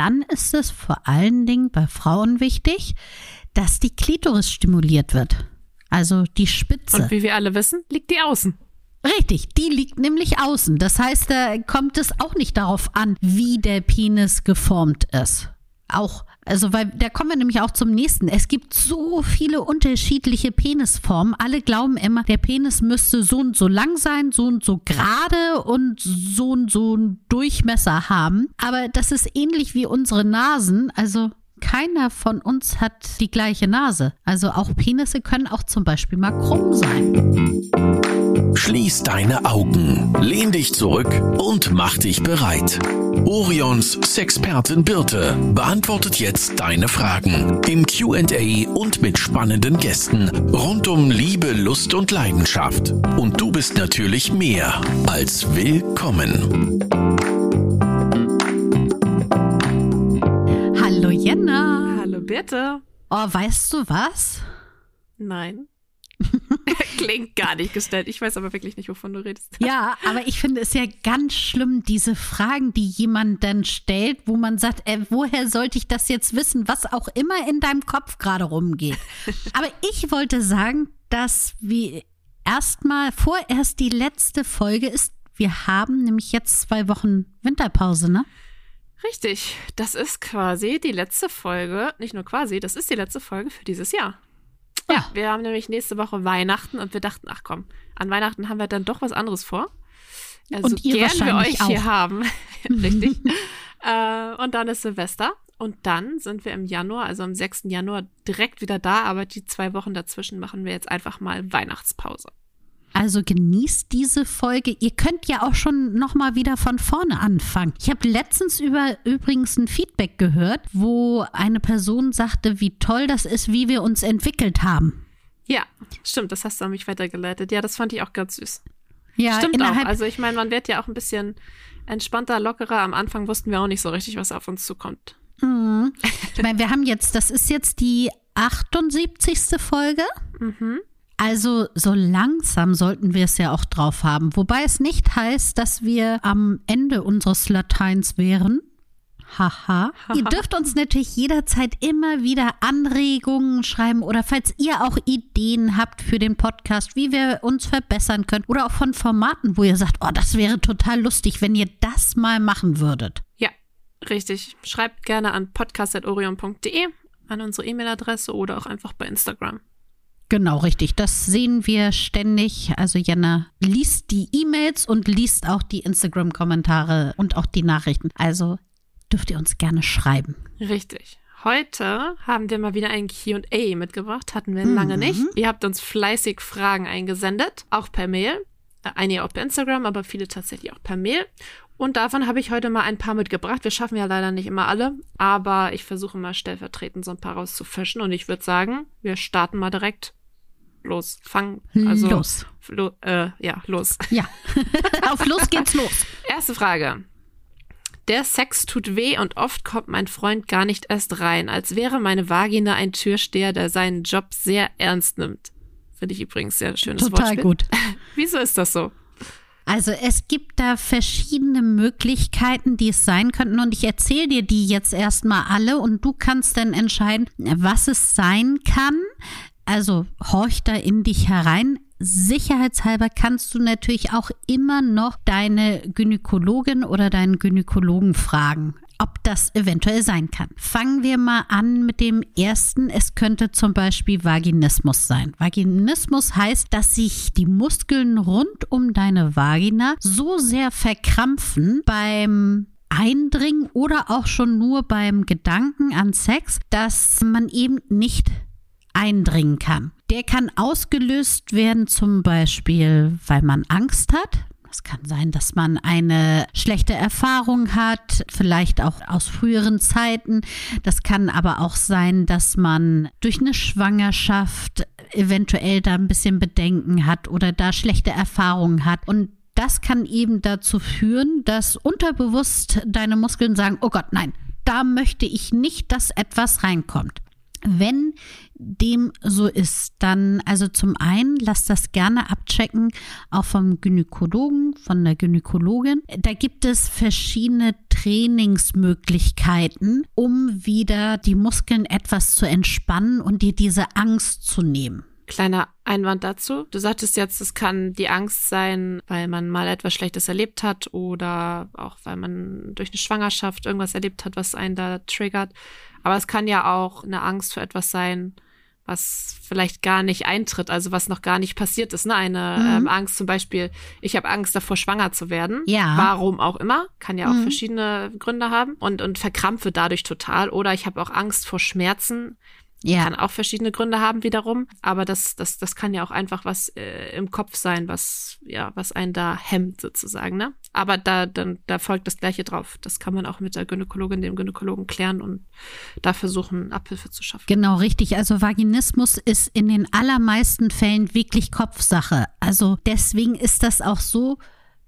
dann ist es vor allen Dingen bei Frauen wichtig, dass die Klitoris stimuliert wird. Also die Spitze. Und wie wir alle wissen, liegt die außen. Richtig, die liegt nämlich außen. Das heißt, da kommt es auch nicht darauf an, wie der Penis geformt ist. Auch, also, weil da kommen wir nämlich auch zum nächsten. Es gibt so viele unterschiedliche Penisformen. Alle glauben immer, der Penis müsste so und so lang sein, so und so gerade und so und so einen Durchmesser haben. Aber das ist ähnlich wie unsere Nasen. Also, keiner von uns hat die gleiche Nase. Also auch Penisse können auch zum Beispiel mal krumm sein. Schließ deine Augen, lehn dich zurück und mach dich bereit. Orions Sexpertin Birte beantwortet jetzt deine Fragen im QA und mit spannenden Gästen rund um Liebe, Lust und Leidenschaft. Und du bist natürlich mehr als willkommen. Hallo Jenna. Hallo Birte. Oh, weißt du was? Nein. Klingt gar nicht gestellt. Ich weiß aber wirklich nicht, wovon du redest. Ja, aber ich finde es ja ganz schlimm, diese Fragen, die jemand dann stellt, wo man sagt, äh, woher sollte ich das jetzt wissen, was auch immer in deinem Kopf gerade rumgeht. aber ich wollte sagen, dass wir erstmal vorerst die letzte Folge ist. Wir haben nämlich jetzt zwei Wochen Winterpause, ne? Richtig. Das ist quasi die letzte Folge, nicht nur quasi, das ist die letzte Folge für dieses Jahr. Ja. Wir haben nämlich nächste Woche Weihnachten und wir dachten, ach komm, an Weihnachten haben wir dann doch was anderes vor. Also Und ihr gern wir euch hier auch. haben. Richtig. äh, und dann ist Silvester. Und dann sind wir im Januar, also am 6. Januar, direkt wieder da. Aber die zwei Wochen dazwischen machen wir jetzt einfach mal Weihnachtspause. Also genießt diese Folge. Ihr könnt ja auch schon noch mal wieder von vorne anfangen. Ich habe letztens über übrigens ein Feedback gehört, wo eine Person sagte, wie toll das ist, wie wir uns entwickelt haben. Ja, stimmt, das hast du an mich weitergeleitet. Ja, das fand ich auch ganz süß. Ja, Stimmt auch. Also ich meine, man wird ja auch ein bisschen entspannter, lockerer. Am Anfang wussten wir auch nicht so richtig, was auf uns zukommt. Mhm. Ich meine, wir haben jetzt, das ist jetzt die 78. Folge. Mhm. Also so langsam sollten wir es ja auch drauf haben. Wobei es nicht heißt, dass wir am Ende unseres Lateins wären. Haha. ihr dürft uns natürlich jederzeit immer wieder Anregungen schreiben oder falls ihr auch Ideen habt für den Podcast, wie wir uns verbessern können oder auch von Formaten, wo ihr sagt, oh, das wäre total lustig, wenn ihr das mal machen würdet. Ja, richtig. Schreibt gerne an podcast.orion.de an unsere E-Mail-Adresse oder auch einfach bei Instagram. Genau, richtig. Das sehen wir ständig. Also Jenna liest die E-Mails und liest auch die Instagram-Kommentare und auch die Nachrichten. Also dürft ihr uns gerne schreiben. Richtig. Heute haben wir mal wieder ein QA mitgebracht. Hatten wir lange Mhm. nicht. Ihr habt uns fleißig Fragen eingesendet, auch per Mail. Äh, Einige auch per Instagram, aber viele tatsächlich auch per Mail. Und davon habe ich heute mal ein paar mitgebracht. Wir schaffen ja leider nicht immer alle, aber ich versuche mal stellvertretend so ein paar rauszufischen. Und ich würde sagen, wir starten mal direkt los. Fangen. Also, los. Lo, äh, ja, los. Ja. Auf los geht's los. Erste Frage. Der Sex tut weh und oft kommt mein Freund gar nicht erst rein, als wäre meine Vagina ein Türsteher, der seinen Job sehr ernst nimmt. Finde ich übrigens sehr schönes Total Wortspiel. gut. Wieso ist das so? Also es gibt da verschiedene Möglichkeiten, die es sein könnten. Und ich erzähle dir die jetzt erstmal alle und du kannst dann entscheiden, was es sein kann. Also horch da in dich herein. Sicherheitshalber kannst du natürlich auch immer noch deine Gynäkologin oder deinen Gynäkologen fragen, ob das eventuell sein kann. Fangen wir mal an mit dem ersten. Es könnte zum Beispiel Vaginismus sein. Vaginismus heißt, dass sich die Muskeln rund um deine Vagina so sehr verkrampfen beim Eindringen oder auch schon nur beim Gedanken an Sex, dass man eben nicht eindringen kann. Der kann ausgelöst werden zum Beispiel, weil man Angst hat. Es kann sein, dass man eine schlechte Erfahrung hat, vielleicht auch aus früheren Zeiten. Das kann aber auch sein, dass man durch eine Schwangerschaft eventuell da ein bisschen Bedenken hat oder da schlechte Erfahrungen hat. Und das kann eben dazu führen, dass unterbewusst deine Muskeln sagen, oh Gott, nein, da möchte ich nicht, dass etwas reinkommt. Wenn dem so ist, dann also zum einen lasst das gerne abchecken, auch vom Gynäkologen, von der Gynäkologin. Da gibt es verschiedene Trainingsmöglichkeiten, um wieder die Muskeln etwas zu entspannen und dir diese Angst zu nehmen. Kleiner Einwand dazu. Du sagtest jetzt, es kann die Angst sein, weil man mal etwas Schlechtes erlebt hat oder auch weil man durch eine Schwangerschaft irgendwas erlebt hat, was einen da triggert. Aber es kann ja auch eine Angst für etwas sein, was vielleicht gar nicht eintritt, also was noch gar nicht passiert ist. Ne? Eine mhm. ähm, Angst zum Beispiel, ich habe Angst davor, schwanger zu werden. Ja. Warum auch immer, kann ja auch mhm. verschiedene Gründe haben und, und verkrampfe dadurch total. Oder ich habe auch Angst vor Schmerzen. Ja. Kann auch verschiedene Gründe haben wiederum, aber das, das, das kann ja auch einfach was äh, im Kopf sein, was, ja, was einen da hemmt sozusagen, ne? Aber da, dann, da folgt das Gleiche drauf. Das kann man auch mit der Gynäkologin, dem Gynäkologen klären und da versuchen, Abhilfe zu schaffen. Genau, richtig. Also Vaginismus ist in den allermeisten Fällen wirklich Kopfsache. Also deswegen ist das auch so,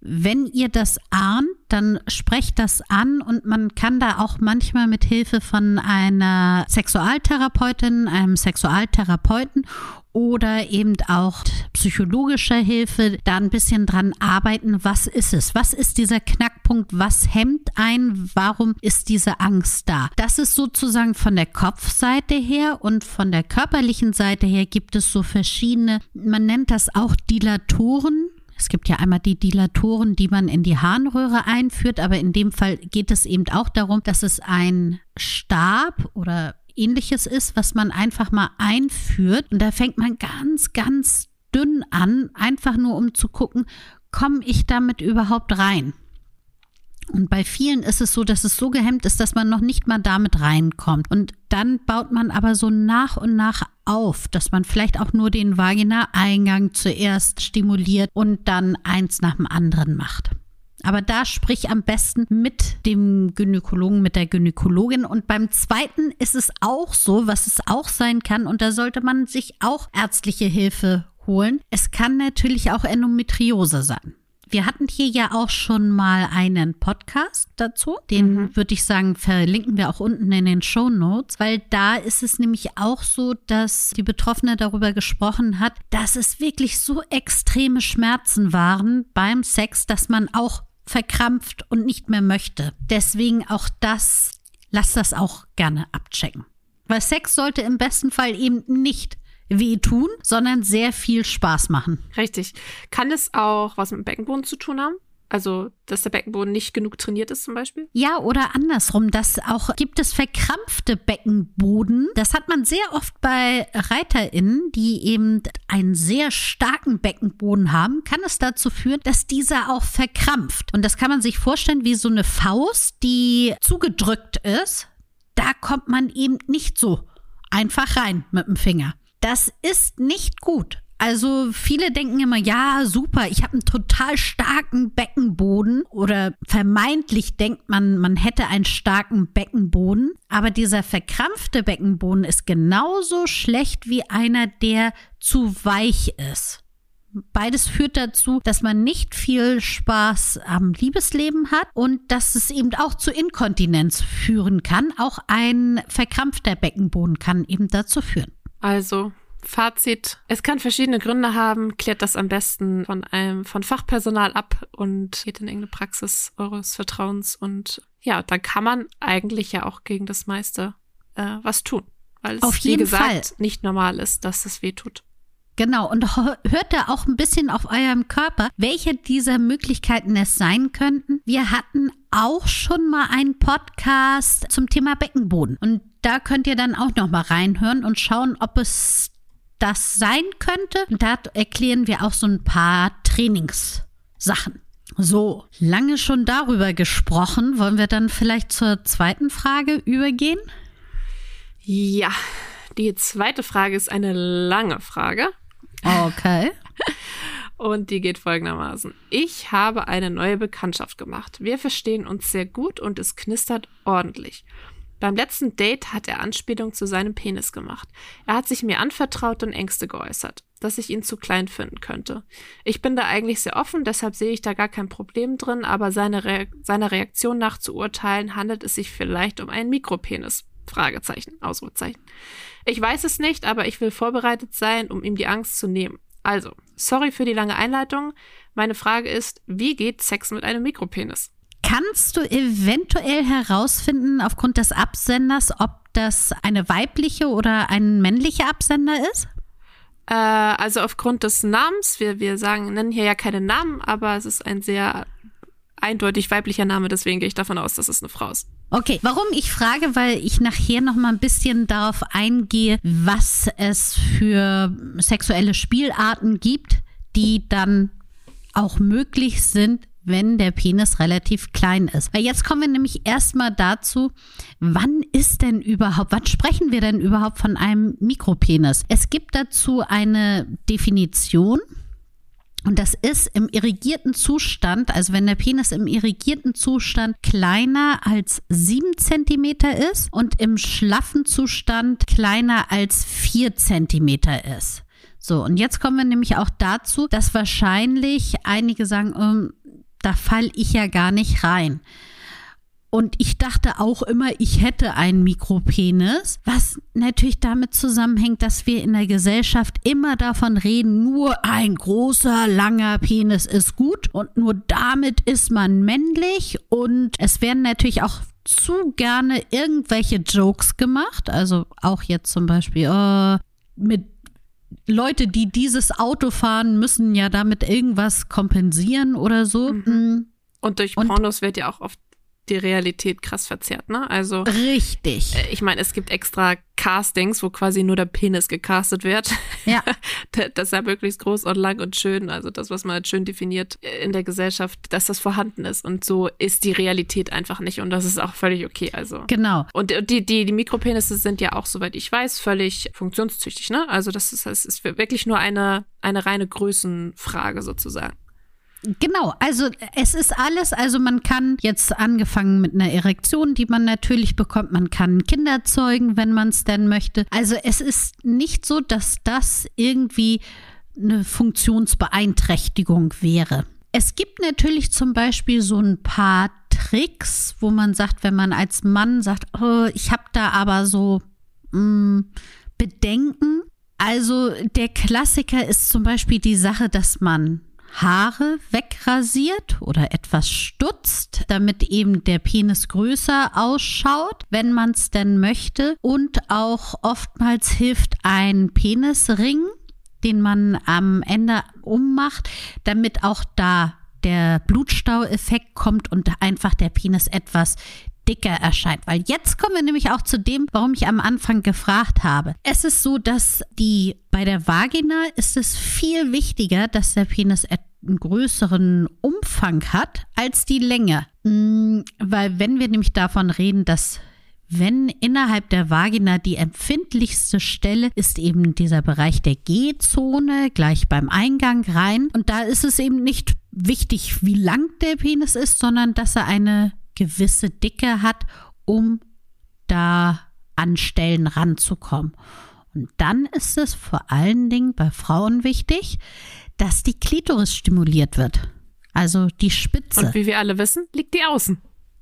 wenn ihr das ahnt, dann sprecht das an und man kann da auch manchmal mit Hilfe von einer Sexualtherapeutin, einem Sexualtherapeuten oder eben auch psychologischer Hilfe da ein bisschen dran arbeiten. Was ist es? Was ist dieser Knackpunkt? Was hemmt ein? Warum ist diese Angst da? Das ist sozusagen von der Kopfseite her und von der körperlichen Seite her gibt es so verschiedene, man nennt das auch Dilatoren es gibt ja einmal die Dilatoren, die man in die Harnröhre einführt, aber in dem Fall geht es eben auch darum, dass es ein Stab oder ähnliches ist, was man einfach mal einführt. Und da fängt man ganz, ganz dünn an, einfach nur um zu gucken, komme ich damit überhaupt rein? Und bei vielen ist es so, dass es so gehemmt ist, dass man noch nicht mal damit reinkommt. Und dann baut man aber so nach und nach auf, dass man vielleicht auch nur den Vagina-Eingang zuerst stimuliert und dann eins nach dem anderen macht. Aber da sprich am besten mit dem Gynäkologen, mit der Gynäkologin. Und beim zweiten ist es auch so, was es auch sein kann. Und da sollte man sich auch ärztliche Hilfe holen. Es kann natürlich auch Endometriose sein. Wir hatten hier ja auch schon mal einen Podcast dazu. Den mhm. würde ich sagen, verlinken wir auch unten in den Show Notes, weil da ist es nämlich auch so, dass die Betroffene darüber gesprochen hat, dass es wirklich so extreme Schmerzen waren beim Sex, dass man auch verkrampft und nicht mehr möchte. Deswegen auch das, lass das auch gerne abchecken. Weil Sex sollte im besten Fall eben nicht wehtun, sondern sehr viel Spaß machen. Richtig. Kann es auch was mit dem Beckenboden zu tun haben? Also, dass der Beckenboden nicht genug trainiert ist zum Beispiel? Ja, oder andersrum, dass auch gibt es verkrampfte Beckenboden. Das hat man sehr oft bei ReiterInnen, die eben einen sehr starken Beckenboden haben, kann es dazu führen, dass dieser auch verkrampft. Und das kann man sich vorstellen wie so eine Faust, die zugedrückt ist. Da kommt man eben nicht so einfach rein mit dem Finger. Das ist nicht gut. Also viele denken immer, ja, super, ich habe einen total starken Beckenboden oder vermeintlich denkt man, man hätte einen starken Beckenboden, aber dieser verkrampfte Beckenboden ist genauso schlecht wie einer, der zu weich ist. Beides führt dazu, dass man nicht viel Spaß am Liebesleben hat und dass es eben auch zu Inkontinenz führen kann. Auch ein verkrampfter Beckenboden kann eben dazu führen. Also, Fazit. Es kann verschiedene Gründe haben. Klärt das am besten von einem, von Fachpersonal ab und geht in irgendeine Praxis eures Vertrauens. Und ja, dann kann man eigentlich ja auch gegen das meiste äh, was tun. Weil es, Auf jeden wie gesagt, Fall. nicht normal ist, dass es weh tut. Genau, und hört da auch ein bisschen auf eurem Körper, welche dieser Möglichkeiten es sein könnten. Wir hatten auch schon mal einen Podcast zum Thema Beckenboden. Und da könnt ihr dann auch noch mal reinhören und schauen, ob es das sein könnte. Und da erklären wir auch so ein paar Trainingssachen. So, lange schon darüber gesprochen. Wollen wir dann vielleicht zur zweiten Frage übergehen? Ja, die zweite Frage ist eine lange Frage. Okay. Und die geht folgendermaßen. Ich habe eine neue Bekanntschaft gemacht. Wir verstehen uns sehr gut und es knistert ordentlich. Beim letzten Date hat er Anspielung zu seinem Penis gemacht. Er hat sich mir anvertraut und Ängste geäußert, dass ich ihn zu klein finden könnte. Ich bin da eigentlich sehr offen, deshalb sehe ich da gar kein Problem drin, aber seine Re seiner Reaktion nach zu urteilen, handelt es sich vielleicht um einen Mikropenis. Fragezeichen, Ausrufezeichen. Ich weiß es nicht, aber ich will vorbereitet sein, um ihm die Angst zu nehmen. Also, sorry für die lange Einleitung. Meine Frage ist, wie geht Sex mit einem Mikropenis? Kannst du eventuell herausfinden, aufgrund des Absenders, ob das eine weibliche oder ein männlicher Absender ist? Äh, also aufgrund des Namens, wir, wir sagen, nennen hier ja keine Namen, aber es ist ein sehr eindeutig weiblicher Name, deswegen gehe ich davon aus, dass es eine Frau ist. Okay, warum ich frage, weil ich nachher noch mal ein bisschen darauf eingehe, was es für sexuelle Spielarten gibt, die dann auch möglich sind, wenn der Penis relativ klein ist. Weil jetzt kommen wir nämlich erstmal dazu, wann ist denn überhaupt, wann sprechen wir denn überhaupt von einem Mikropenis? Es gibt dazu eine Definition. Und das ist im irrigierten Zustand, also wenn der Penis im irrigierten Zustand kleiner als sieben Zentimeter ist und im schlaffen Zustand kleiner als vier Zentimeter ist. So, und jetzt kommen wir nämlich auch dazu, dass wahrscheinlich einige sagen, ähm, da fall ich ja gar nicht rein. Und ich dachte auch immer, ich hätte einen Mikropenis, was natürlich damit zusammenhängt, dass wir in der Gesellschaft immer davon reden, nur ein großer, langer Penis ist gut und nur damit ist man männlich. Und es werden natürlich auch zu gerne irgendwelche Jokes gemacht. Also auch jetzt zum Beispiel äh, mit Leute, die dieses Auto fahren, müssen ja damit irgendwas kompensieren oder so. Mhm. Mm. Und durch Pornos wird ja auch oft die Realität krass verzerrt, ne? Also richtig. Äh, ich meine, es gibt extra Castings, wo quasi nur der Penis gecastet wird. Ja. das ist ja möglichst groß und lang und schön, also das, was man schön definiert in der Gesellschaft, dass das vorhanden ist. Und so ist die Realität einfach nicht und das ist auch völlig okay. Also genau. Und die die die Mikropenisse sind ja auch, soweit ich weiß, völlig funktionstüchtig, ne? Also das ist das ist wirklich nur eine eine reine Größenfrage sozusagen. Genau, also es ist alles, also man kann jetzt angefangen mit einer Erektion, die man natürlich bekommt, man kann Kinder zeugen, wenn man es denn möchte. Also es ist nicht so, dass das irgendwie eine Funktionsbeeinträchtigung wäre. Es gibt natürlich zum Beispiel so ein paar Tricks, wo man sagt, wenn man als Mann sagt, oh, ich habe da aber so mh, mm, Bedenken. Also der Klassiker ist zum Beispiel die Sache, dass man Haare wegrasiert oder etwas stutzt, damit eben der Penis größer ausschaut, wenn man es denn möchte. Und auch oftmals hilft ein Penisring, den man am Ende ummacht, damit auch da der Blutstaueffekt kommt und einfach der Penis etwas dicker erscheint. Weil jetzt kommen wir nämlich auch zu dem, warum ich am Anfang gefragt habe. Es ist so, dass die bei der Vagina ist es viel wichtiger, dass der Penis einen größeren Umfang hat als die Länge. Mm, weil wenn wir nämlich davon reden, dass wenn innerhalb der Vagina die empfindlichste Stelle ist eben dieser Bereich der G-Zone, gleich beim Eingang rein. Und da ist es eben nicht wichtig, wie lang der Penis ist, sondern dass er eine gewisse Dicke hat, um da an Stellen ranzukommen. Und dann ist es vor allen Dingen bei Frauen wichtig, dass die Klitoris stimuliert wird. Also die Spitze. Und wie wir alle wissen, liegt die außen.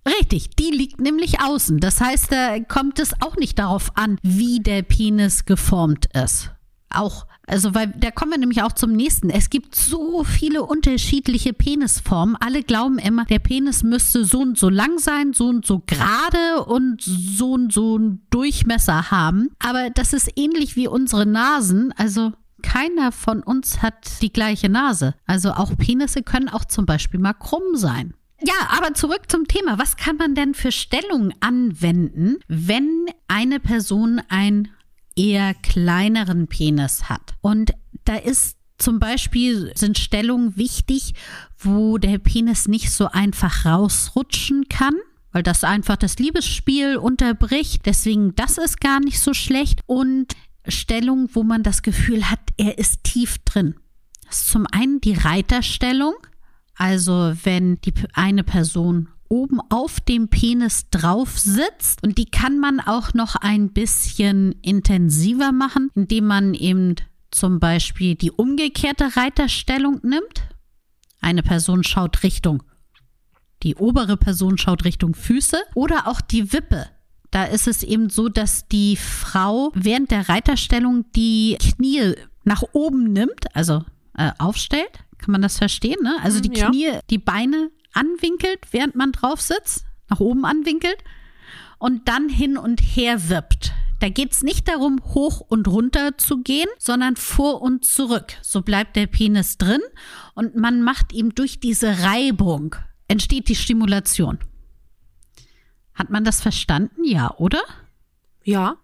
Richtig, die liegt nämlich außen. Das heißt, da kommt es auch nicht darauf an, wie der Penis geformt ist. Auch also, weil da kommen wir nämlich auch zum nächsten. Es gibt so viele unterschiedliche Penisformen. Alle glauben immer, der Penis müsste so und so lang sein, so und so gerade und so und so einen Durchmesser haben. Aber das ist ähnlich wie unsere Nasen. Also, keiner von uns hat die gleiche Nase. Also auch Penisse können auch zum Beispiel mal krumm sein. Ja, aber zurück zum Thema. Was kann man denn für Stellungen anwenden, wenn eine Person ein eher kleineren Penis hat. Und da ist zum Beispiel sind Stellungen wichtig, wo der Penis nicht so einfach rausrutschen kann, weil das einfach das Liebesspiel unterbricht. Deswegen, das ist gar nicht so schlecht. Und Stellungen, wo man das Gefühl hat, er ist tief drin. Das ist zum einen die Reiterstellung. Also wenn die eine Person oben auf dem Penis drauf sitzt. Und die kann man auch noch ein bisschen intensiver machen, indem man eben zum Beispiel die umgekehrte Reiterstellung nimmt. Eine Person schaut Richtung, die obere Person schaut Richtung Füße oder auch die Wippe. Da ist es eben so, dass die Frau während der Reiterstellung die Knie nach oben nimmt, also äh, aufstellt. Kann man das verstehen? Ne? Also die Ja. Knie, die Beine anwinkelt, während man drauf sitzt, nach oben anwinkelt und dann hin und her wippt. Da geht es nicht darum, hoch und runter zu gehen, sondern vor und zurück. So bleibt der Penis drin und man macht ihm durch diese Reibung entsteht die Stimulation. Hat man das verstanden? Ja, oder? Ja,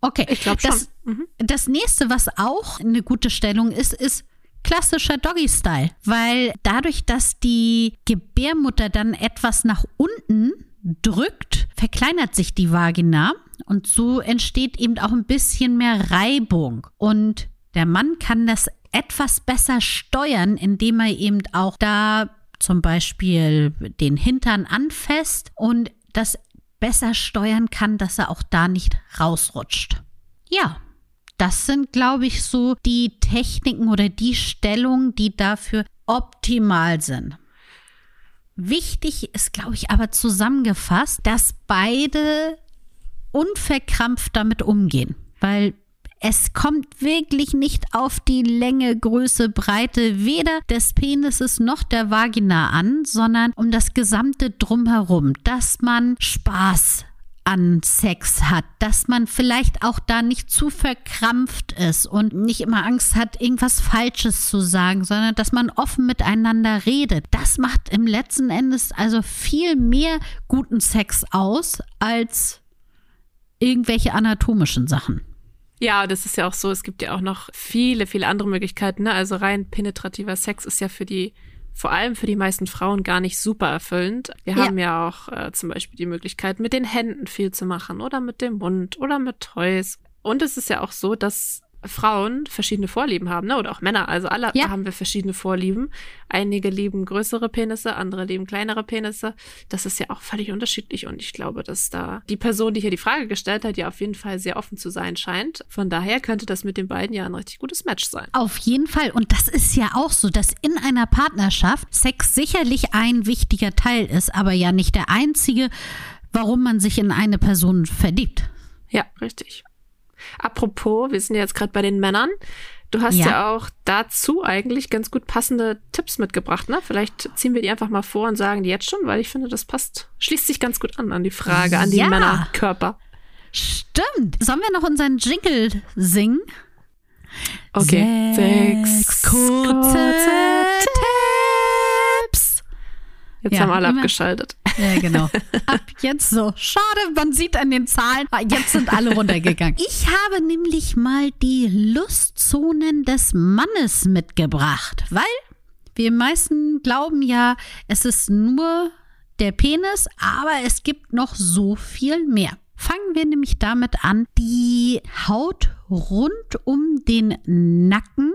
Okay, ich glaube schon. das, Mhm. das nächste, was auch eine gute Stellung ist, ist klassischer Doggy-Style. Weil dadurch, dass die Gebärmutter dann etwas nach unten drückt, verkleinert sich die Vagina und so entsteht eben auch ein bisschen mehr Reibung. Und der Mann kann das etwas besser steuern, indem er eben auch da zum Beispiel den Hintern anfasst und das besser steuern kann, dass er auch da nicht rausrutscht. Ja, das sind, glaube ich, so die Techniken oder die Stellungen, die dafür optimal sind. Wichtig ist, glaube ich, aber zusammengefasst, dass beide unverkrampft damit umgehen, weil es kommt wirklich nicht auf die Länge, Größe, Breite weder des Penises noch der Vagina an, sondern um das gesamte Drumherum, dass man Spaß an Sex hat, dass man vielleicht auch da nicht zu verkrampft ist und nicht immer Angst hat, irgendwas Falsches zu sagen, sondern dass man offen miteinander redet. Das macht im letzten Endes also viel mehr guten Sex aus als irgendwelche anatomischen Sachen. Ja, das ist ja auch so. Es gibt ja auch noch viele, viele andere Möglichkeiten. Ne? Also rein penetrativer Sex ist ja für die, vor allem für die meisten Frauen gar nicht super erfüllend. Wir Ja. haben ja auch äh, zum Beispiel die Möglichkeit, mit den Händen viel zu machen oder mit dem Mund oder mit Toys. Und es ist ja auch so, dass Frauen verschiedene Vorlieben haben, ne? Oder auch Männer. Also alle Ja. haben wir verschiedene Vorlieben. Einige lieben größere Penisse, andere lieben kleinere Penisse. Das ist ja auch völlig unterschiedlich. Und ich glaube, dass da die Person, die hier die Frage gestellt hat, ja auf jeden Fall sehr offen zu sein scheint. Von daher könnte das mit den beiden ja ein richtig gutes Match sein. Auf jeden Fall. Und das ist ja auch so, dass in einer Partnerschaft Sex sicherlich ein wichtiger Teil ist, aber ja nicht der einzige, warum man sich in eine Person verliebt. Ja, richtig. Apropos, wir sind ja jetzt gerade bei den Männern. Du hast ja. Ja. auch dazu eigentlich ganz gut passende Tipps mitgebracht, ne? Vielleicht ziehen wir die einfach mal vor und sagen die jetzt schon, weil ich finde, das passt, schließt sich ganz gut an an die Frage, an die Ja. Männerkörper. Stimmt. Sollen wir noch unseren Jingle singen? Okay. Sechs kurze Tipps. Jetzt Ja, haben alle immer- abgeschaltet. Ja, genau. Ab jetzt so. Schade, man sieht an den Zahlen, ah, jetzt sind alle runtergegangen. Ich habe nämlich mal die Lustzonen des Mannes mitgebracht, weil wir meisten glauben ja, es ist nur der Penis, aber es gibt noch so viel mehr. Fangen wir nämlich damit an, die Haut rund um den Nacken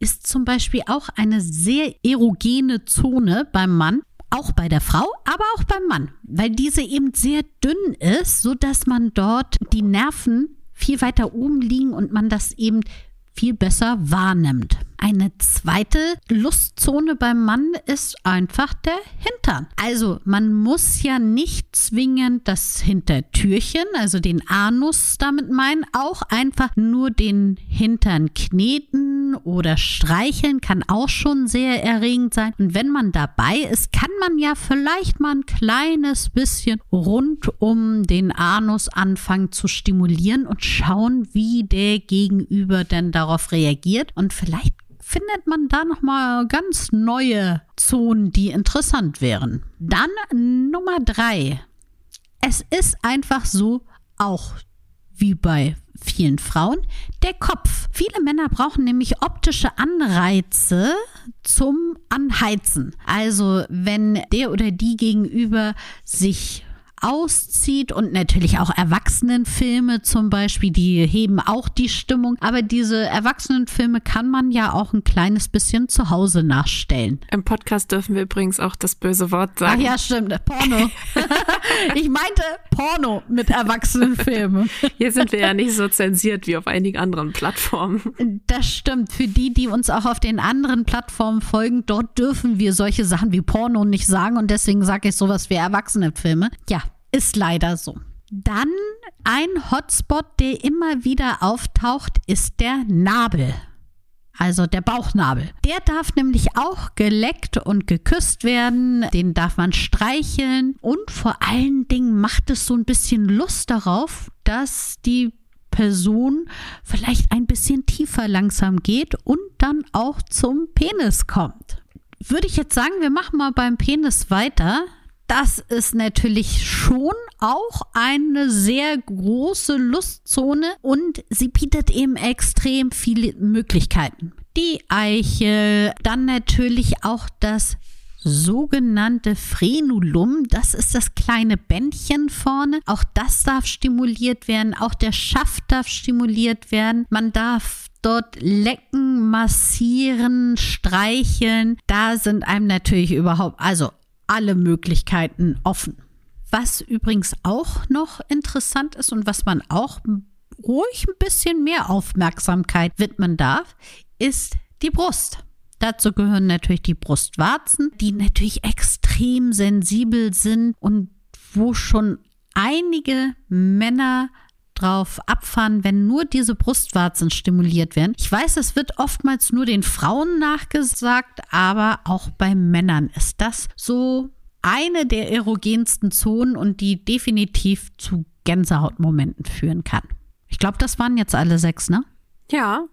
ist zum Beispiel auch eine sehr erogene Zone beim Mann. Auch bei der Frau, aber auch beim Mann, weil diese eben sehr dünn ist, so dass man dort die Nerven viel weiter oben liegen und man das eben viel besser wahrnimmt. Eine zweite Lustzone beim Mann ist einfach der Hintern. Also man muss ja nicht zwingend das Hintertürchen, also den Anus damit meinen, auch einfach nur den Hintern kneten oder streicheln kann auch schon sehr erregend sein. Und wenn man dabei ist, kann man ja vielleicht mal ein kleines bisschen rund um den Anus anfangen zu stimulieren und schauen, wie der Gegenüber denn darauf reagiert. Und vielleicht findet man da noch mal ganz neue Zonen, die interessant wären. Dann Nummer drei. Es ist einfach so, auch wie bei vielen Frauen, der Kopf. Viele Männer brauchen nämlich optische Anreize zum Anheizen. Also wenn der oder die gegenüber sich auszieht und natürlich auch Erwachsenenfilme zum Beispiel, die heben auch die Stimmung. Aber diese Erwachsenenfilme kann man ja auch ein kleines bisschen zu Hause nachstellen. Im Podcast dürfen wir übrigens auch das böse Wort Ach sagen. ja, stimmt, Porno. ich meinte Porno mit Erwachsenenfilmen. Hier sind wir ja nicht so zensiert wie auf einigen anderen Plattformen. Das stimmt. Für die, die uns auch auf den anderen Plattformen folgen, dort dürfen wir solche Sachen wie Porno nicht sagen und deswegen sage ich sowas wie Erwachsenenfilme. Ja, ist leider so. Dann ein Hotspot, der immer wieder auftaucht, ist der Nabel. Also der Bauchnabel. Der darf nämlich auch geleckt und geküsst werden. Den darf man streicheln. Und vor allen Dingen macht es so ein bisschen Lust darauf, dass die Person vielleicht ein bisschen tiefer langsam geht und dann auch zum Penis kommt. Würde ich jetzt sagen, wir machen mal beim Penis weiter das ist natürlich schon auch eine sehr große Lustzone und sie bietet eben extrem viele Möglichkeiten. Die Eichel, dann natürlich auch das sogenannte Frenulum. Das ist das kleine Bändchen vorne. Auch das darf stimuliert werden. Auch der Schaft darf stimuliert werden. Man darf dort lecken, massieren, streicheln. Da sind einem natürlich überhaupt, also alle Möglichkeiten offen. Was übrigens auch noch interessant ist und was man auch ruhig ein bisschen mehr Aufmerksamkeit widmen darf, ist die Brust. Dazu gehören natürlich die Brustwarzen, die natürlich extrem sensibel sind und wo schon einige Männer drauf abfahren, wenn nur diese Brustwarzen stimuliert werden. Ich weiß, es wird oftmals nur den Frauen nachgesagt, aber auch bei Männern ist das so eine der erogensten Zonen und die definitiv zu Gänsehautmomenten führen kann. Ich glaube, das waren jetzt alle sechs, ne? Ja,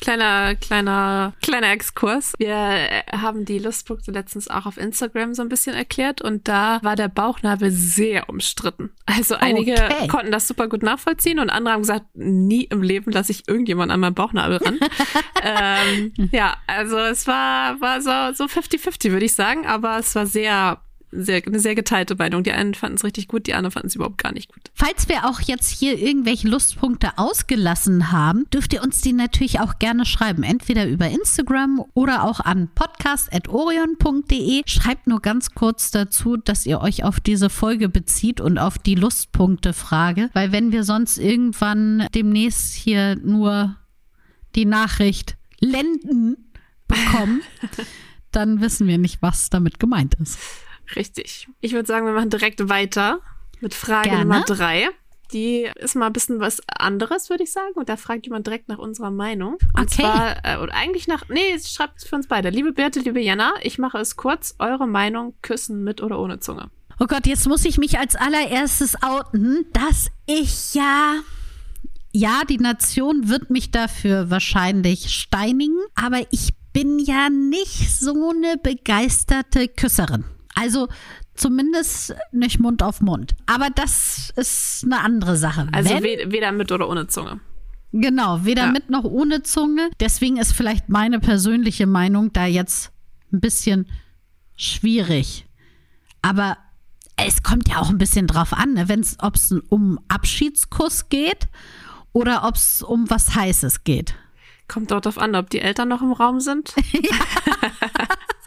Kleiner, kleiner, kleiner Exkurs. Wir haben die Lustpunkte letztens auch auf Instagram so ein bisschen erklärt und da war der Bauchnabel sehr umstritten. Also einige okay. konnten das super gut nachvollziehen und andere haben gesagt, nie im Leben lasse ich irgendjemand an meinen Bauchnabel ran. ähm, ja, also es war, war so, so 50-50, würde ich sagen, aber es war sehr sehr, eine sehr geteilte Meinung. Die einen fanden es richtig gut, die anderen fanden es überhaupt gar nicht gut. Falls wir auch jetzt hier irgendwelche Lustpunkte ausgelassen haben, dürft ihr uns die natürlich auch gerne schreiben. Entweder über Instagram oder auch an podcast.orion.de. Schreibt nur ganz kurz dazu, dass ihr euch auf diese Folge bezieht und auf die Lustpunkte-Frage. Weil wenn wir sonst irgendwann demnächst hier nur die Nachricht Lenden bekommen, dann wissen wir nicht, was damit gemeint ist. Richtig. Ich würde sagen, wir machen direkt weiter mit Frage Gerne. Nummer drei. Die ist mal ein bisschen was anderes, würde ich sagen. Und da fragt jemand direkt nach unserer Meinung. Und okay. zwar, äh, oder eigentlich nach, nee, schreibt es für uns beide. Liebe Birte, liebe Jana, ich mache es kurz. Eure Meinung, küssen mit oder ohne Zunge? Oh Gott, jetzt muss ich mich als allererstes outen, dass ich ja ja, die Nation wird mich dafür wahrscheinlich steinigen, aber ich bin ja nicht so eine begeisterte Küsserin. Also zumindest nicht Mund auf Mund. Aber das ist eine andere Sache. Also Wenn, weder mit oder ohne Zunge. Genau, weder ja. mit noch ohne Zunge. Deswegen ist vielleicht meine persönliche Meinung da jetzt ein bisschen schwierig. Aber es kommt ja auch ein bisschen drauf an, ne? ob es um Abschiedskuss geht oder ob es um was Heißes geht. Kommt dort darauf an, ob die Eltern noch im Raum sind.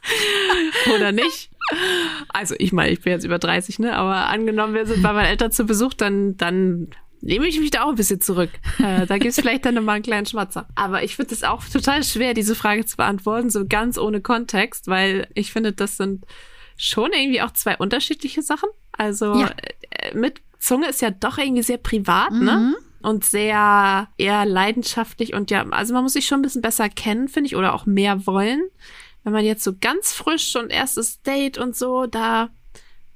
Oder nicht? Also ich meine, ich bin jetzt über 30, ne? Aber angenommen, wir sind bei meinen Eltern zu Besuch, dann, dann nehme ich mich da auch ein bisschen zurück. Äh, da gibt es vielleicht dann nochmal einen kleinen Schmatzer. Aber ich finde es auch total schwer, diese Frage zu beantworten, so ganz ohne Kontext, weil ich finde, das sind schon irgendwie auch zwei unterschiedliche Sachen. Also ja. Äh, mit Zunge ist ja doch irgendwie sehr privat, ne? mhm. ne? Und sehr eher leidenschaftlich und ja, also man muss sich schon ein bisschen besser kennen, finde ich, oder auch mehr wollen wenn man jetzt so ganz frisch und erstes Date und so, da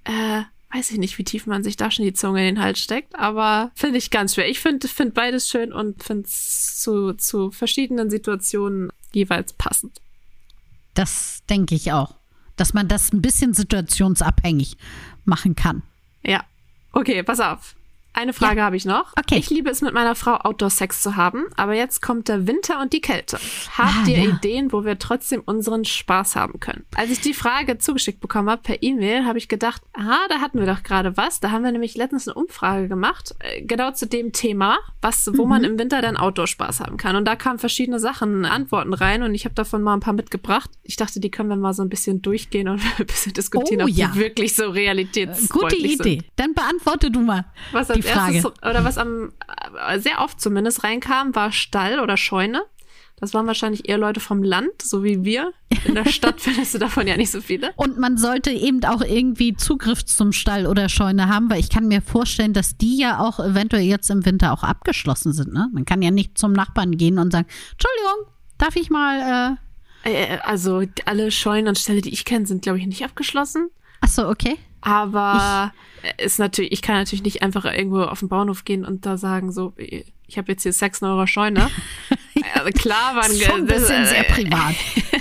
äh, weiß ich nicht, wie tief man sich da schon die Zunge in den Hals steckt, aber finde ich ganz schwer. Ich finde find beides schön und finde es zu, zu verschiedenen Situationen jeweils passend. Das denke ich auch. Dass man das ein bisschen situationsabhängig machen kann. Ja. Okay, pass auf. Eine Frage ja. habe ich noch. Okay. Ich liebe es, mit meiner Frau Outdoor-Sex zu haben, aber jetzt kommt der Winter und die Kälte. Habt ah, ihr ja. Ideen, wo wir trotzdem unseren Spaß haben können? Als ich die Frage zugeschickt bekommen habe per E-Mail, habe ich gedacht, aha, da hatten wir doch gerade was. Da haben wir nämlich letztens eine Umfrage gemacht, äh, genau zu dem Thema, was, wo mhm. man im Winter dann Outdoor-Spaß haben kann. Und da kamen verschiedene Sachen, Antworten rein und ich habe davon mal ein paar mitgebracht. Ich dachte, die können wir mal so ein bisschen durchgehen und ein bisschen diskutieren, oh, ob ja. die wirklich so realitätsfreundlich Gute Idee. Sind. Dann beantworte du mal was die Frage. Erstes, oder was am äh, sehr oft zumindest reinkam, war Stall oder Scheune. Das waren wahrscheinlich eher Leute vom Land, so wie wir. In der Stadt findest du davon ja nicht so viele. Und man sollte eben auch irgendwie Zugriff zum Stall oder Scheune haben, weil ich kann mir vorstellen, dass die ja auch eventuell jetzt im Winter auch abgeschlossen sind. Ne? Man kann ja nicht zum Nachbarn gehen und sagen, Entschuldigung, darf ich mal. Äh äh, also alle Scheunen und Ställe, die ich kenne, sind, glaube ich, nicht abgeschlossen. Ach so, okay. Aber ich, ist natürlich, ich kann natürlich nicht einfach irgendwo auf den Bauernhof gehen und da sagen, so, ich habe jetzt hier Sex in eurer Scheune. also klar, waren schon ein bisschen das, äh, sehr privat.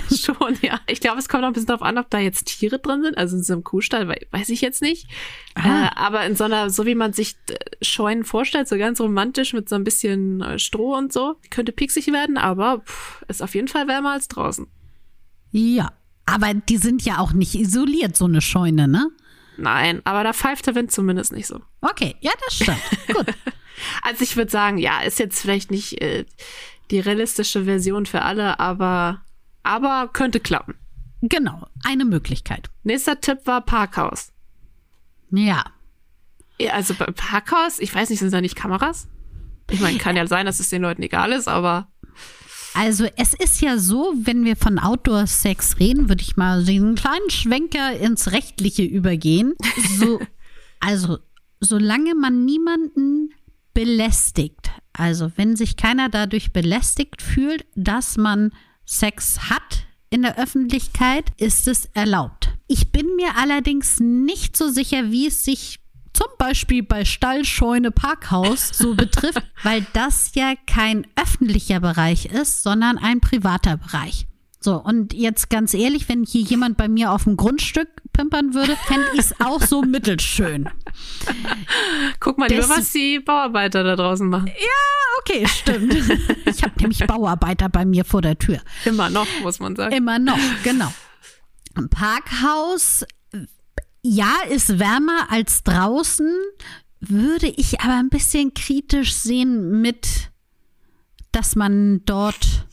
schon, ja. Ich glaube, es kommt auch ein bisschen darauf an, ob da jetzt Tiere drin sind. Also in so einem Kuhstall, weiß ich jetzt nicht. Äh, aber in so einer, so wie man sich äh, Scheunen vorstellt, so ganz romantisch mit so ein bisschen äh, Stroh und so, könnte pieksig werden, aber pff, ist auf jeden Fall wärmer als draußen. Ja, aber die sind ja auch nicht isoliert, so eine Scheune, ne? Nein, aber da pfeift der Wind zumindest nicht so. Okay, ja, das stimmt. Gut. also ich würde sagen, ja, ist jetzt vielleicht nicht äh, die realistische Version für alle, aber, aber könnte klappen. Genau, eine Möglichkeit. Nächster Tipp war Parkhaus. Ja. ja also Parkhaus, ich weiß nicht, sind da nicht Kameras? Ich meine, kann ja sein, dass es den Leuten egal ist, aber. Also es ist ja so, wenn wir von Outdoor-Sex reden, würde ich mal diesen kleinen Schwenker ins Rechtliche übergehen. So, also solange man niemanden belästigt, also wenn sich keiner dadurch belästigt fühlt, dass man Sex hat in der Öffentlichkeit, ist es erlaubt. Ich bin mir allerdings nicht so sicher, wie es sich zum Beispiel bei Stall, Scheune, Parkhaus so betrifft, weil das ja kein öffentlicher Bereich ist, sondern ein privater Bereich. So, und jetzt ganz ehrlich, wenn hier jemand bei mir auf dem Grundstück pimpern würde, fände ich es auch so mittelschön. Guck mal, lieber, was die Bauarbeiter da draußen machen. Ja, okay, stimmt. Ich habe nämlich Bauarbeiter bei mir vor der Tür. Immer noch, muss man sagen. Immer noch, genau. Parkhaus ja, ist wärmer als draußen, würde ich aber ein bisschen kritisch sehen mit, dass man dort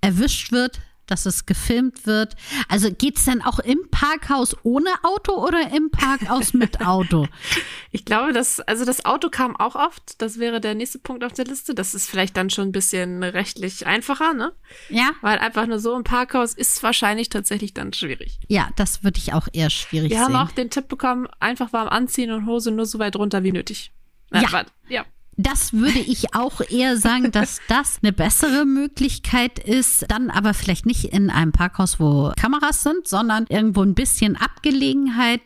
erwischt wird, dass es gefilmt wird. Also geht es denn auch im Parkhaus ohne Auto oder im Parkhaus mit Auto? Ich glaube, dass, also das Auto kam auch oft. Das wäre der nächste Punkt auf der Liste. Das ist vielleicht dann schon ein bisschen rechtlich einfacher, ne? Ja. Weil einfach nur so im Parkhaus ist wahrscheinlich tatsächlich dann schwierig. Ja, das würde ich auch eher schwierig Wir sehen. Wir haben auch den Tipp bekommen, einfach warm anziehen und Hose nur so weit runter wie nötig. Na, ja. Warte, ja das würde ich auch eher sagen, dass das eine bessere Möglichkeit ist. Dann aber vielleicht nicht in einem Parkhaus, wo Kameras sind, sondern irgendwo ein bisschen Abgelegenheit,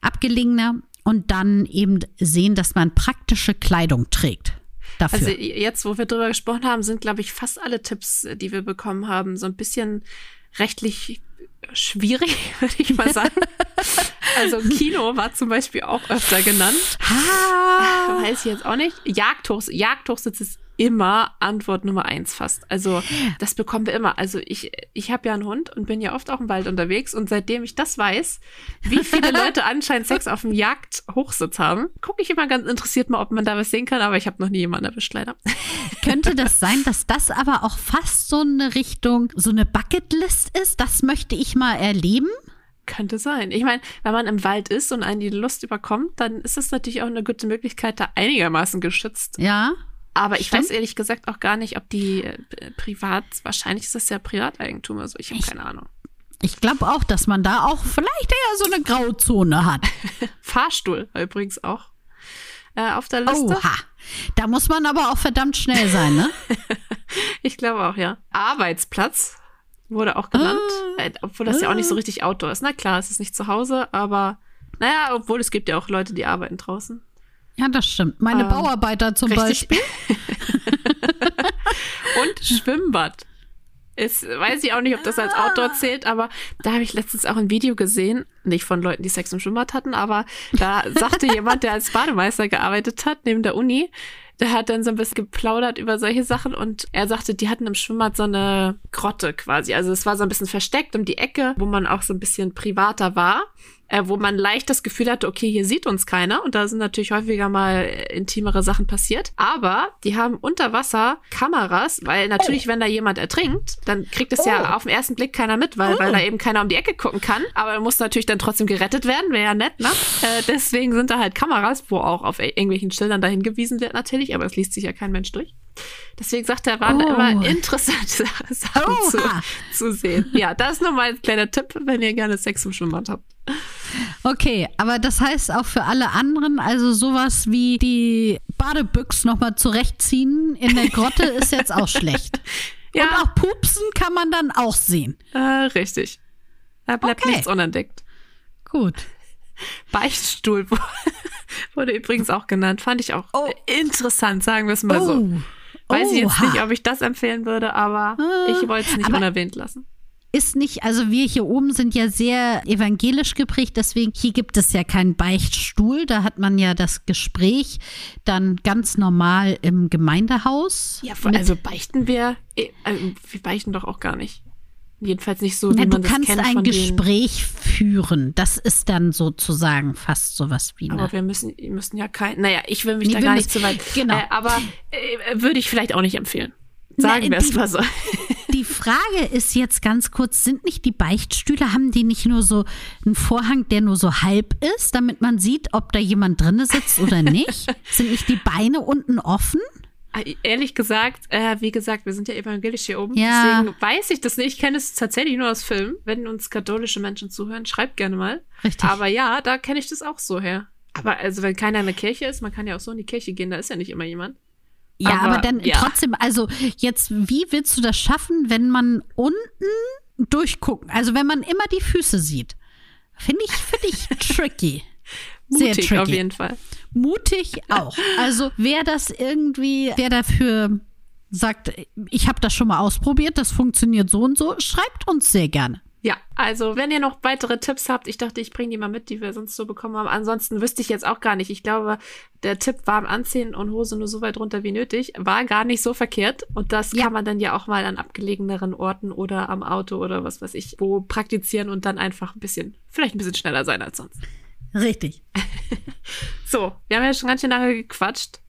abgelegener und dann eben sehen, dass man praktische Kleidung trägt. Dafür. Also jetzt, wo wir drüber gesprochen haben, sind, glaube ich, fast alle Tipps, die wir bekommen haben, so ein bisschen rechtlich schwierig, würde ich mal sagen. Also Kino war zum Beispiel auch öfter genannt. Ah. Weiß ich jetzt auch nicht. Jagdhochs, Jagdhochsitz ist immer Antwort Nummer eins fast. Also das bekommen wir immer. Also ich, ich habe ja einen Hund und bin ja oft auch im Wald unterwegs und seitdem ich das weiß, wie viele Leute anscheinend Sex auf dem Jagdhochsitz haben, gucke ich immer ganz interessiert mal, ob man da was sehen kann, aber ich habe noch nie jemanden erwischt, leider. Könnte das sein, dass das aber auch fast so eine Richtung, so eine Bucketlist ist? Das möchte ich mal erleben? Könnte sein. Ich meine, wenn man im Wald ist und einen die Lust überkommt, dann ist es natürlich auch eine gute Möglichkeit, da einigermaßen geschützt. Ja. Aber ich stimmt. weiß ehrlich gesagt auch gar nicht, ob die äh, privat, wahrscheinlich ist das ja Privateigentum, also ich habe keine Ahnung. Ich glaube auch, dass man da auch vielleicht eher so eine Grauzone hat. Fahrstuhl übrigens auch äh, auf der Liste. Oha. Da muss man aber auch verdammt schnell sein, ne? ich glaube auch, ja. Arbeitsplatz wurde auch genannt, ah, äh, obwohl das ah. ja auch nicht so ah. richtig Outdoor ist. Na klar, es ist nicht zu Hause, aber naja, obwohl es gibt ja auch Leute, die arbeiten draußen. Ja, das stimmt. Meine ähm, Bauarbeiter zum richtig. Beispiel. Und Schwimmbad. Ist, weiß ich auch nicht, ob das als Outdoor zählt, aber da habe ich letztens auch ein Video gesehen, nicht von Leuten, die Sex im Schwimmbad hatten, aber da sagte jemand, der als Bademeister gearbeitet hat, neben der Uni, der hat dann so ein bisschen geplaudert über solche Sachen und er sagte, die hatten im Schwimmbad so eine Grotte quasi. Also es war so ein bisschen versteckt um die Ecke, wo man auch so ein bisschen privater war äh, wo man leicht das Gefühl hatte, okay, hier sieht uns keiner. Und da sind natürlich häufiger mal intimere Sachen passiert. Aber die haben unter Wasser Kameras, weil natürlich, oh. wenn da jemand ertrinkt, dann kriegt es oh. ja auf den ersten Blick keiner mit, weil, oh. weil da eben keiner um die Ecke gucken kann. Aber er muss natürlich dann trotzdem gerettet werden, wäre ja nett, ne? Äh, deswegen sind da halt Kameras, wo auch auf irgendwelchen Schildern dahin gewiesen wird natürlich, aber es liest sich ja kein Mensch durch. Deswegen sagt er, waren Oh. immer interessante Sachen zu, zu sehen. Ja, das ist nochmal ein kleiner Tipp, wenn ihr gerne Sex im Schwimmbad habt. Okay, aber das heißt auch für alle anderen, also sowas wie die Badebüchs nochmal zurechtziehen in der Grotte ist jetzt auch schlecht. Ja. Und auch Pupsen kann man dann auch sehen. Äh, richtig. Da bleibt Okay. nichts unentdeckt. Gut. Beichtstuhl wurde übrigens auch genannt. Fand ich auch Oh. interessant, sagen wir es mal so. Oh. Weiß ich jetzt nicht, ob ich das empfehlen würde, aber Äh, ich wollte es nicht unerwähnt lassen. Ist nicht, also wir hier oben sind ja sehr evangelisch geprägt, deswegen hier gibt es ja keinen Beichtstuhl. Da hat man ja das Gespräch dann ganz normal im Gemeindehaus. Ja, also beichten wir, eh, also wir beichten doch auch gar nicht. Jedenfalls nicht so, wie Na, man du das kannst kennt ein von denen. Gespräch führen. Das ist dann sozusagen fast sowas wie eine. Aber wir müssen, wir müssen ja kein, naja, ich will mich Nee, da gar nicht zu weit. genau. Äh, aber äh, würde ich vielleicht auch nicht empfehlen. Na, Sagen wir es mal so. Die Frage ist jetzt ganz kurz, sind nicht die Beichtstühle, haben die nicht nur so einen Vorhang, der nur so halb ist, damit man sieht, ob da jemand drinne sitzt oder nicht? sind nicht die Beine unten offen? Äh, Ehrlich gesagt, äh, wie gesagt, wir sind ja evangelisch hier oben. Ja. Deswegen weiß ich das nicht. Ich kenne es tatsächlich nur aus Filmen. Wenn uns katholische Menschen zuhören, schreibt gerne mal. Richtig. Aber ja, da kenne ich das auch so her. Aber also, wenn keiner in der Kirche ist, man kann ja auch so in die Kirche gehen, da ist ja nicht immer jemand. Ja, aber, Aber, dann ja. trotzdem, also jetzt, wie willst du das schaffen, wenn man unten durchgucken, also wenn man immer die Füße sieht? Finde ich, finde ich tricky. Sehr Mutig tricky. auf jeden Fall. Mutig auch. Also wer das irgendwie, wer dafür sagt, ich habe das schon mal ausprobiert, das funktioniert so und so, schreibt uns sehr gerne. Ja, also wenn ihr noch weitere Tipps habt, ich dachte, ich bringe die mal mit, die wir sonst so bekommen haben. Ansonsten wüsste ich jetzt auch gar nicht. Ich glaube, der Tipp warm anziehen und Hose nur so weit runter wie nötig war gar nicht so verkehrt. Und das Ja. kann man dann ja auch mal an abgelegeneren Orten oder am Auto oder was weiß ich, wo praktizieren und dann einfach ein bisschen, vielleicht ein bisschen schneller sein als sonst. Richtig. So, wir haben ja schon ganz schön lange gequatscht.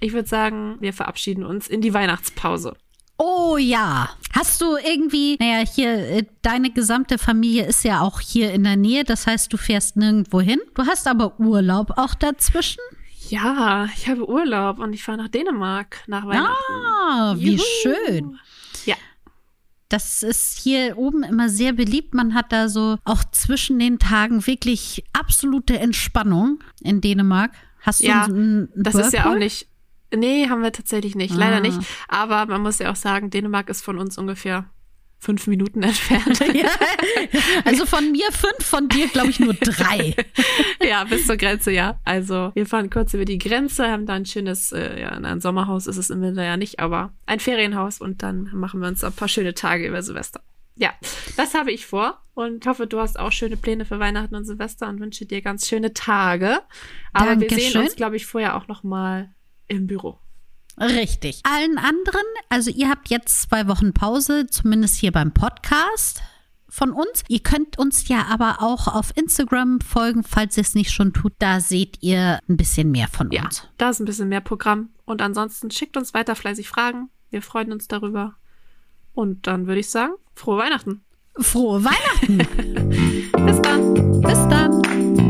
Ich würde sagen, wir verabschieden uns in die Weihnachtspause. Oh ja. Hast du irgendwie, naja, hier, äh, deine gesamte Familie ist ja auch hier in der Nähe, das heißt, du fährst nirgendwo hin. Du hast aber Urlaub auch dazwischen. Ja, ich habe Urlaub und ich fahre nach Dänemark nach Weihnachten. Ah, wie Juhu. schön. Das ist hier oben immer sehr beliebt. Man hat da so auch zwischen den Tagen wirklich absolute Entspannung in Dänemark. Hast du Ja, einen Das ist ja auch nicht. Nee, haben wir tatsächlich nicht. Leider Ah. nicht. Aber man muss ja auch sagen, Dänemark ist von uns ungefähr fünf Minuten entfernt. Also von mir fünf, von dir glaube ich nur drei. ja, bis zur Grenze, ja. Also wir fahren kurz über die Grenze, haben da ein schönes, äh, ja, ein Sommerhaus ist es im Winter ja nicht, aber ein Ferienhaus und dann machen wir uns ein paar schöne Tage über Silvester. Ja, das habe ich vor und hoffe, du hast auch schöne Pläne für Weihnachten und Silvester und wünsche dir ganz schöne Tage. Aber wir sehen Dankeschön. uns, glaube ich, vorher auch noch mal im Büro. Richtig. Allen anderen, also ihr habt jetzt zwei Wochen Pause, zumindest hier beim Podcast von uns. Ihr könnt uns ja aber auch auf Instagram folgen, falls ihr es nicht schon tut. Da seht ihr ein bisschen mehr von Ja, uns. da ist ein bisschen mehr Programm. Und ansonsten schickt uns weiter fleißig Fragen. Wir freuen uns darüber. Und dann würde ich sagen, frohe Weihnachten. Frohe Weihnachten. Bis dann. Bis dann.